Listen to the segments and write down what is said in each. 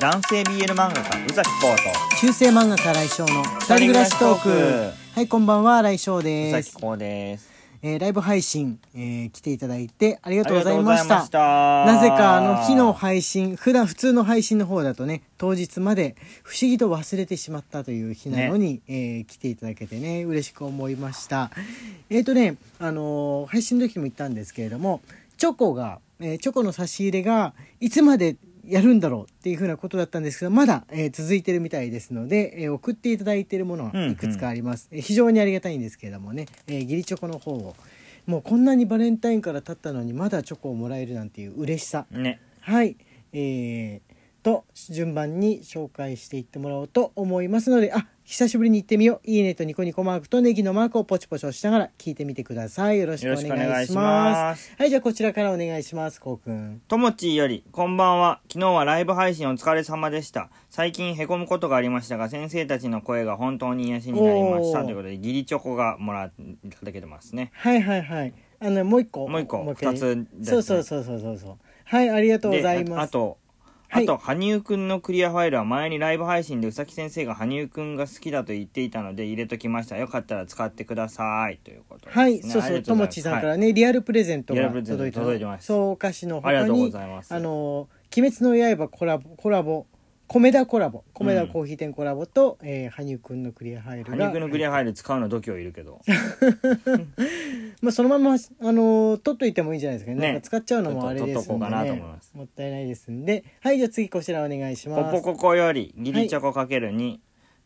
男性 BL 漫画家宇崎浩中世漫画家来翔の二人暮らしトーク。はいこんばんは来翔と宇です、崎浩です。えーライブ配信、えー来ていただいてありがとうございありがとうございました。ましたなぜかあの日の配信普段普通の配信の方だとね当日まで不思議と忘れてしまったという日なのに、えー来ていただけてね嬉しく思いました。えっ、とねあのー配信の時も言ったんですけれどもチョコが、えーチョコの差し入れがいつまでやるんだろうっていうふうなことだったんですけどまだ、えー続いてるみたいですので、えー送っていただいているものはいくつかあります、えー非常にありがたいんですけれどもね、えー、義理チョコの方を。もうこんなにバレンタインから経ったのにまだチョコをもらえるなんていう嬉しさ。ね。はい。えー、と順番に紹介していってもらおうと思いますのであ久しぶりに行ってみよう。いいねとニコニコマークとネギのマークをポチポチ押しながら聞いてみてください。よろしくお願いしまます。すはいじゃあこちらからお願いします。こうくんともちーより、こんばんは。昨日はライブ配信お疲れ様でした。最近へこむことがありましたが、先生たちの声が本当に癒しになりました。ということで、義理チョコがもらいただけてますね。はいはいはい。あのもう一個。もう一個。二つねそうそうそうそうそうそう。はいありがとうございます。あと、はいあと、羽生くんのクリアファイルは前にライブ配信でうさき先生が羽生くんが好きだと言っていたので入れときました。よかったら使ってください。ということです、ね。はい、そうそう、ともちさんからね、リアルプレゼントがリアルプレゼント届いて届いてますそう、お菓子の他ありがとうごに、ざいますあの、鬼滅の刃コラボ、コラボ、米田コラボ、米田コーヒー店コラボと、えー羽生くんのクリアファイルが。羽生くんのクリアファイル使うの度胸いるけど。まあ、そのまま、あの、取っといてもいいんじゃないですかね。ねなんか使っちゃうのもあれですんで、ね。ちょっと取っとこうかなと思いますもったいないですんで。はい、じゃあ次こちらお願いしポます。ポココより、ギリチョコかける2。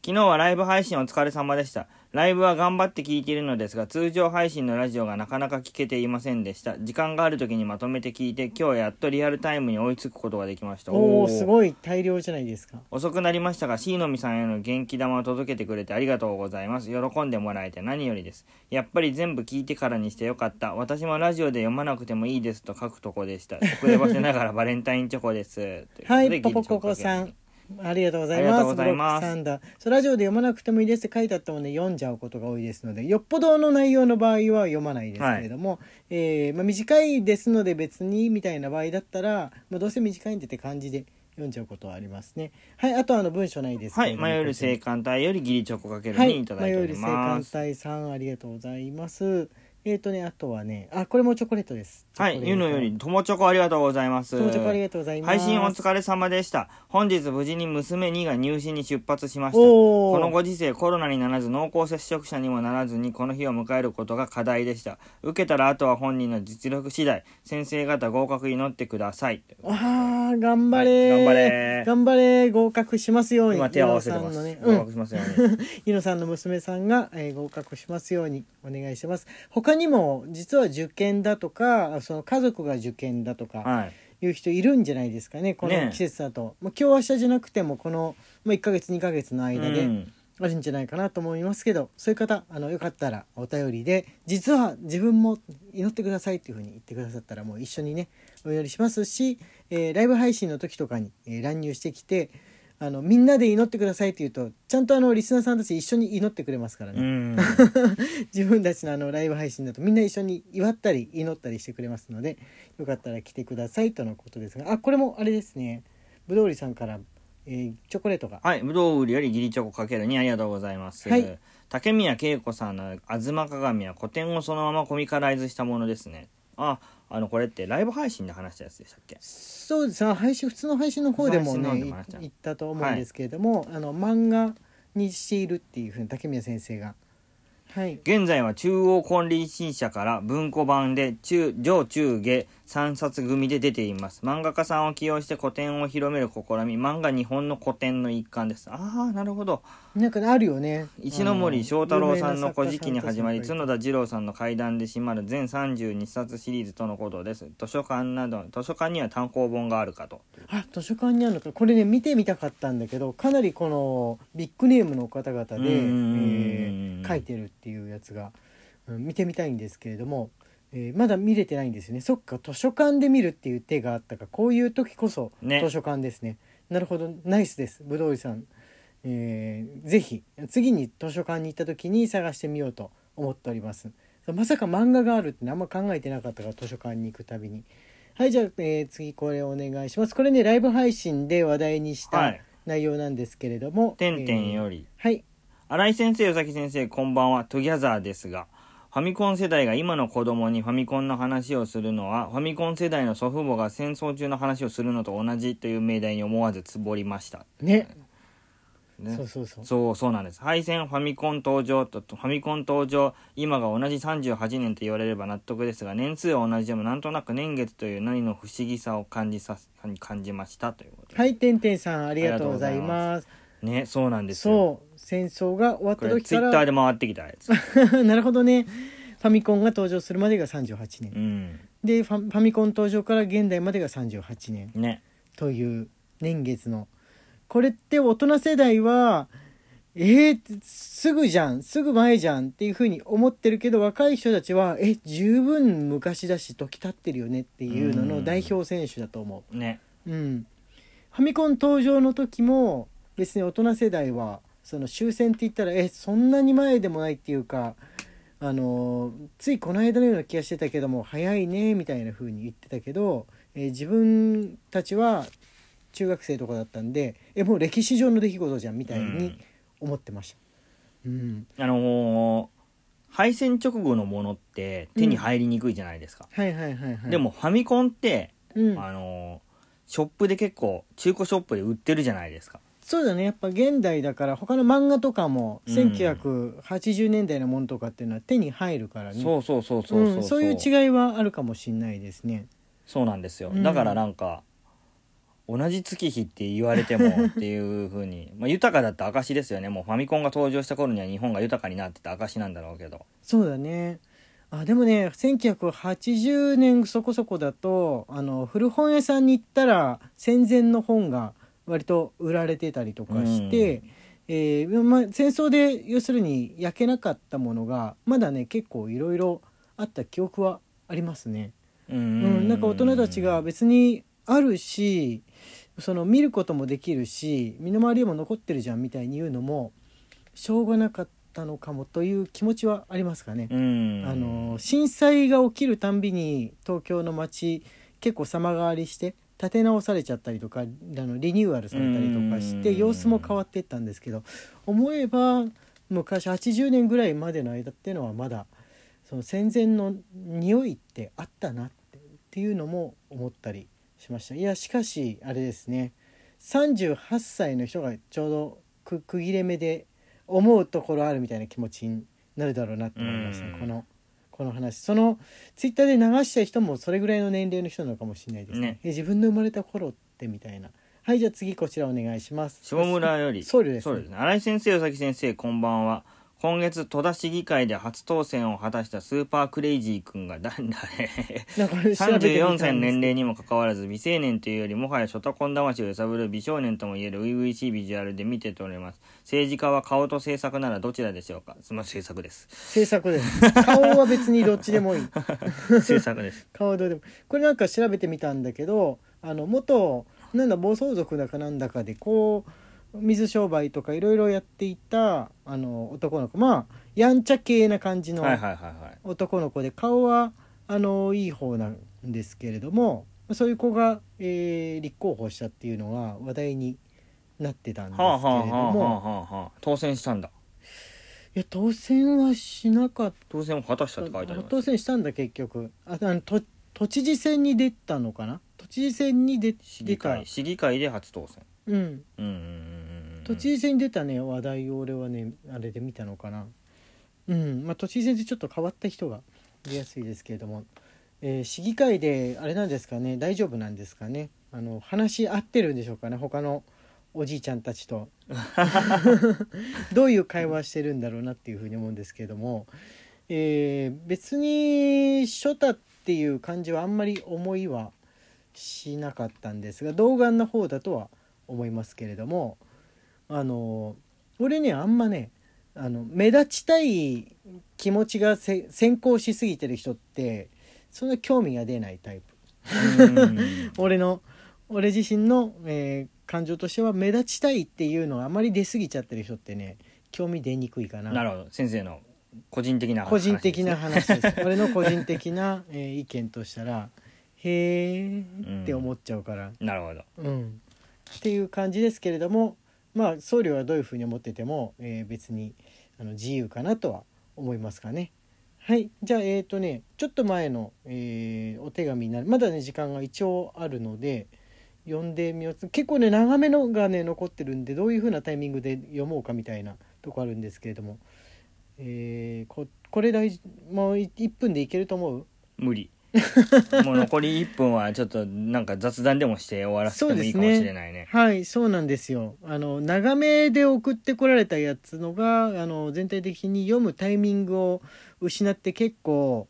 昨日はライブ配信お疲れ様でした。ライブは頑張って聞いているのですが、通常配信のラジオがなかなか聞けていませんでした。時間がある時にまとめて聞いて、今日やっとリアルタイムに追いつくことができました。おおーすごい大量じゃないですか。遅くなりましたが、椎のみさんへの元気玉を届けてくれてありがとうございます。喜んでもらえて何よりです。やっぱり全部聞いてからにしてよかった。私もラジオで読まなくてもいいですと書くとこでした。遅ればせながらバレンタインチョコです。ということではい、ポポココさん。ありがとうございます。ブロックサンダーそうラジオで読まなくてもいいですって書いてあったもんね、読んじゃうことが多いですので、よっぽどの内容の場合は読まないですけれども、えーまあ、短いですので別にみたいな場合だったら、まあ、どうせ短いんでって感じで読んじゃうことはありますね。はい、あとあの文章ないですけはい、迷える青函隊よりギリチョコかけるはい、にいただいており迷える青ます。函隊さんありがとうございます。えっ、ー、とね、あとはね、あ、これもチョコレートです。はい、ゆのより、ともチョコありがとうございます。ともチョコありがとうございます。配信お疲れ様でした。本日無事に娘2が入試に出発しました。このご時世コロナにならず濃厚接触者にもならずにこの日を迎えることが課題でした。受けたらあとは本人の実力次第、先生方合格祈ってください。ああ、頑張れ、はい頑張れ頑張れ合格しますように。今手を合わせてます。ゆのさんのね、合うん。格しますよね。ゆのさんの娘さんが、えー合格しますようにお願いします。他にも、実は受験だとか、その家族が受験だとか、はい。いう人いるんじゃないですかね、こねの季節だと。まあ、今日明日じゃなくても、この、まあ、1ヶ月、2ヶ月の間で、うんあるんじゃないかなと思いますけどそういう方あのよかったらお便りで実は自分も祈ってくださいっていうふうに言ってくださったらもう一緒にねお祈りしますし、えーライブ配信の時とかに、えー乱入してきてあのみんなで祈ってくださいって言うとちゃんとあのリスナーさんたち一緒に祈ってくれますからね、うん。自分たちのあのライブ配信だとみんな一緒に祝ったり祈ったりしてくれますのでよかったら来てくださいとのことですがあこれもあれですねぶどうりさんから、えーチョコレートが。はい、ぶどう売りよりギリチョコかけるにありがとうございます。はい。竹宮恵子さんの「吾妻鏡」は古典をそのままコミカライズしたものですね。あ、あのこれってライブ配信で話したやつでしたっけ？そうです。ね配信普通の配信の方でもね言ったと思うんですけれども、あの漫画にしているっていうふうに竹宮先生がはい。現在は中央婚礼新社から文庫版で中上中下3冊組で出ています。漫画家さんを起用して古典を広める試み。漫画日本の古典の一環です。ああなるほど。なんかねあるよね。石ノ森章太郎さんの「あ古事記」に始まり角田二郎さんの怪談で締まる全32冊シリーズとのことです。図書館など図書館には単行本があるかと。あ図書館にあるのか。これね見てみたかったんだけどかなりこのビッグネームの方々で、えー書いてるっていうやつが、うん見てみたいんですけれども、えーまだ見れてないんですよね。そっか図書館で見るっていう手があったか。こういう時こそね。図書館ですね。なるほど。ナイスです。ぶどういさん、えーぜひ次に図書館に行った時に探してみようと思っております。まさか漫画があるってねあんま考えてなかったから図書館に行くたびに。はいじゃあ、えー次これお願いします。これねライブ配信で話題にしたはい。内容なんですけれども、てんてんえーより、はい。新井先生、与崎先生、こんばんは、トギャザーですが、ファミコン世代が今の子供にファミコンの話をするのは、ファミコン世代の祖父母が戦争中の話をするのと同じという命題に思わずつぼりました。ねね。そうそうそう。そうそうなんです。配線ファミコン登場とファミコン登場今が同じ38年と言われれば納得ですが年数は同じでもなんとなく年月という何の不思議さを感じさ感じましたということで。はいてんてんさんありがとうございます。ねそうなんですよ。そう戦争が終わった時かツイッターで回ってきたやつ。ら なるほどね。ファミコンが登場するまでが38年。うん。でファファミコン登場から現代までが38年。ね。という年月のこれって大人世代はえー、すぐじゃんすぐ前じゃんっていうふうに思ってるけど若い人たちはえ十分昔だし時経ってるよねっていうのの代表選手だと思ね。う。うん、ファミコン登場の時も別に大人世代はその終戦って言ったらえそんなに前でもないっていうかあのついこの間のような気がしてたけども早いねみたいな風に言ってたけど、えー自分たちは中学生とかだったんでえもう歴史上の出来事じゃんみたいに思ってました。うん、あのー敗戦直後のものって手に入りにくいじゃないですか、はいはいはいはい。でもファミコンって、うん、あのーショップで結構中古ショップで売ってるじゃないですか。そうだね。やっぱ現代だから他の漫画とかもうん。1980年代のものとかっていうのは手に入るからね。そうそうそうそうそう、う。ん、そういう違いはあるかもしれないですね。そうなんですよ、うん。だからなんか同じ月日って言われてもっていうふうに まあ豊かだった証ですよね。もうファミコンが登場した頃には日本が豊かになってた証なんだろうけど。そうだね。あでもね1980年そこそこだとあの古本屋さんに行ったら戦前の本が割と売られてたりとかして、えーまあ、戦争で要するに焼けなかったものがまだね結構いろいろあった記憶はありますね。うん。うん、なんか大人たちが別にあるしその見ることもできるし身の回りにも残ってるじゃんみたいに言うのもしょうがなかったのかもという気持ちはありますかね。うんあの震災が起きるたんびに東京の街結構様変わりして建て直されちゃったりとかあのリニューアルされたりとかしてうん様子も変わっていったんですけど思えば昔80年ぐらいまでの間っていうのはまだその戦前の匂いってあったなっていうのも思ったりしました。いやしかしあれですね。38歳の人がちょうどく区切れ目で思うところあるみたいな気持ちになるだろうなって思いました、うん。このこの話。そのツイッターで流した人もそれぐらいの年齢の人なのかもしれないですね。ね。え自分の生まれた頃ってみたいな。はいじゃあ次こちらお願いします。下村より。ソウルです。そうですね。新井先生与崎先生こんばんは今月戸田市議会で初当選を果たしたスーパークレイジー君が誰だ なんか調べてみたんです34歳の年齢にもかかわらず未成年というよりもはやショタコン魂を揺さぶる美少年ともいえる初々しいビジュアルで見て取れます。政治家は顔と政策ならどちらでしょうか？ません。政策です。制作です顔は別にどっちでもいい。政策です。顔はどうでもこれなんか調べてみたんだけどあの元なんだ暴走族だかなんだかでこう水商売とかいろいろやっていたあの男の子。まあやんちゃ系な感じのはいはいはいはい。男の子で顔はあのいい方なんですけれどもそういう子が、えー立候補したっていうのが話題になってたんですけれどはあはあはあはあもはあ。当選したんだ。いや当選はしなかった。当選を果たしたって書いてあります当選したんだ結局。ああの都都知事選に出たのかな？都知事選に出市議出た。会市議会で初当選うん。うん。うんうんうん都知事選に出たね話題を俺はねあれで見たのかな。うん。まあ都知事選ってちょっと変わった人が出やすいですけれども、えー市議会であれなんですかね大丈夫なんですかね。あの話し合ってるんでしょうかね他のおじいちゃんたちと。どういう会話してるんだろうなっていうふうに思うんですけれども、えー別に初太っていう感じはあんまり思いはしなかったんですが童顔の方だとは思いますけれどもあの俺ねあんまねあの目立ちたい気持ちがせ先行しすぎてる人ってそんな興味が出ないタイプ。うん。俺の俺自身の、えー感情としては目立ちたいっていうのがあまり出過ぎちゃってる人ってね興味出にくいかな。なるほど。先生の個人的な話。個人的な話です 俺の個人的な、えー意見としたら、へえって思っちゃうから、なるほど。うん、っていう感じですけれどもまあ僧侶はどういうふうに思ってても、えー別にあの自由かなとは思いますかね。はい。じゃあえっ、とねちょっと前の、えーお手紙になる。まだね時間が一応あるので読んでみよう。結構ね長めのがね残ってるんでどういうふうなタイミングで読もうかみたいなとこあるんですけれども、えーここれ大事もう1分でいけると思う？無理。もう残り1分はちょっとなんか雑談でもして終わらせてもいいかもしれないね。はいそうなんですよ。あの長めで送ってこられたやつのがあの全体的に読むタイミングを失って結構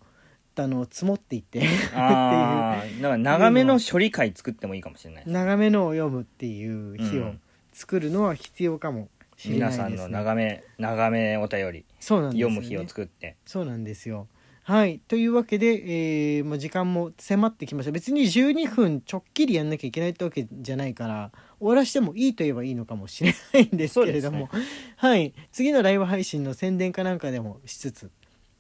あの積もっていって。ああだから長めの処理会作ってもいいかもしれない長めのを読むっていう日をうん。作るのは必要かもしれないです、ね。皆さんの長め長めお便り。そうなんですよ、ね、読む日を作って。そうなんですよはい。というわけで、えーまあ、時間も迫ってきました。別に12分ちょっきりやんなきゃいけないってわけじゃないから終わらしてもいいと言えばいいのかもしれないんですけれども、はい。次のライブ配信の宣伝かなんかでもしつつっ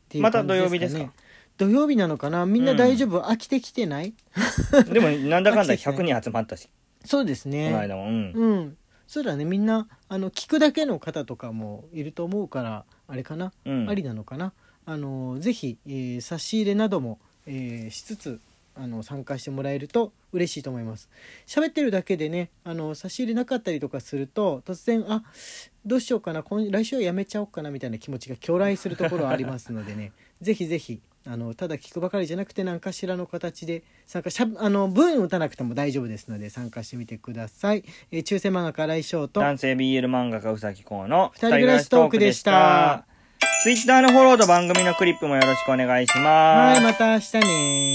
ていうまた土曜日ですか？ね土曜日なのかな？みんな大丈夫、飽きてきてない？でもなんだかんだ100人集まったし。そうですこのね間も。うん。うん。そうだね。みんなあの聞くだけの方とかもいると思うからあれかな？うん。ありなのかな、あのぜひ、えー差し入れなども、えーしつつあの参加してもらえると嬉しいと思います。喋ってるだけでねあの差し入れなかったりとかすると突然あどうしようかな今来週はやめちゃおうかなみたいな気持ちが巨来するところはありますのでね ぜひぜひあのただ聞くばかりじゃなくて何かしらの形で参加しゃあの文打たなくても大丈夫ですので参加してみてください、えー中世漫画家来翔と男性 BL 漫画家うさきこうの二人暮らしトークでしたツイッターのフォローと番組のクリップもよろしくお願いします。はいまた明日ね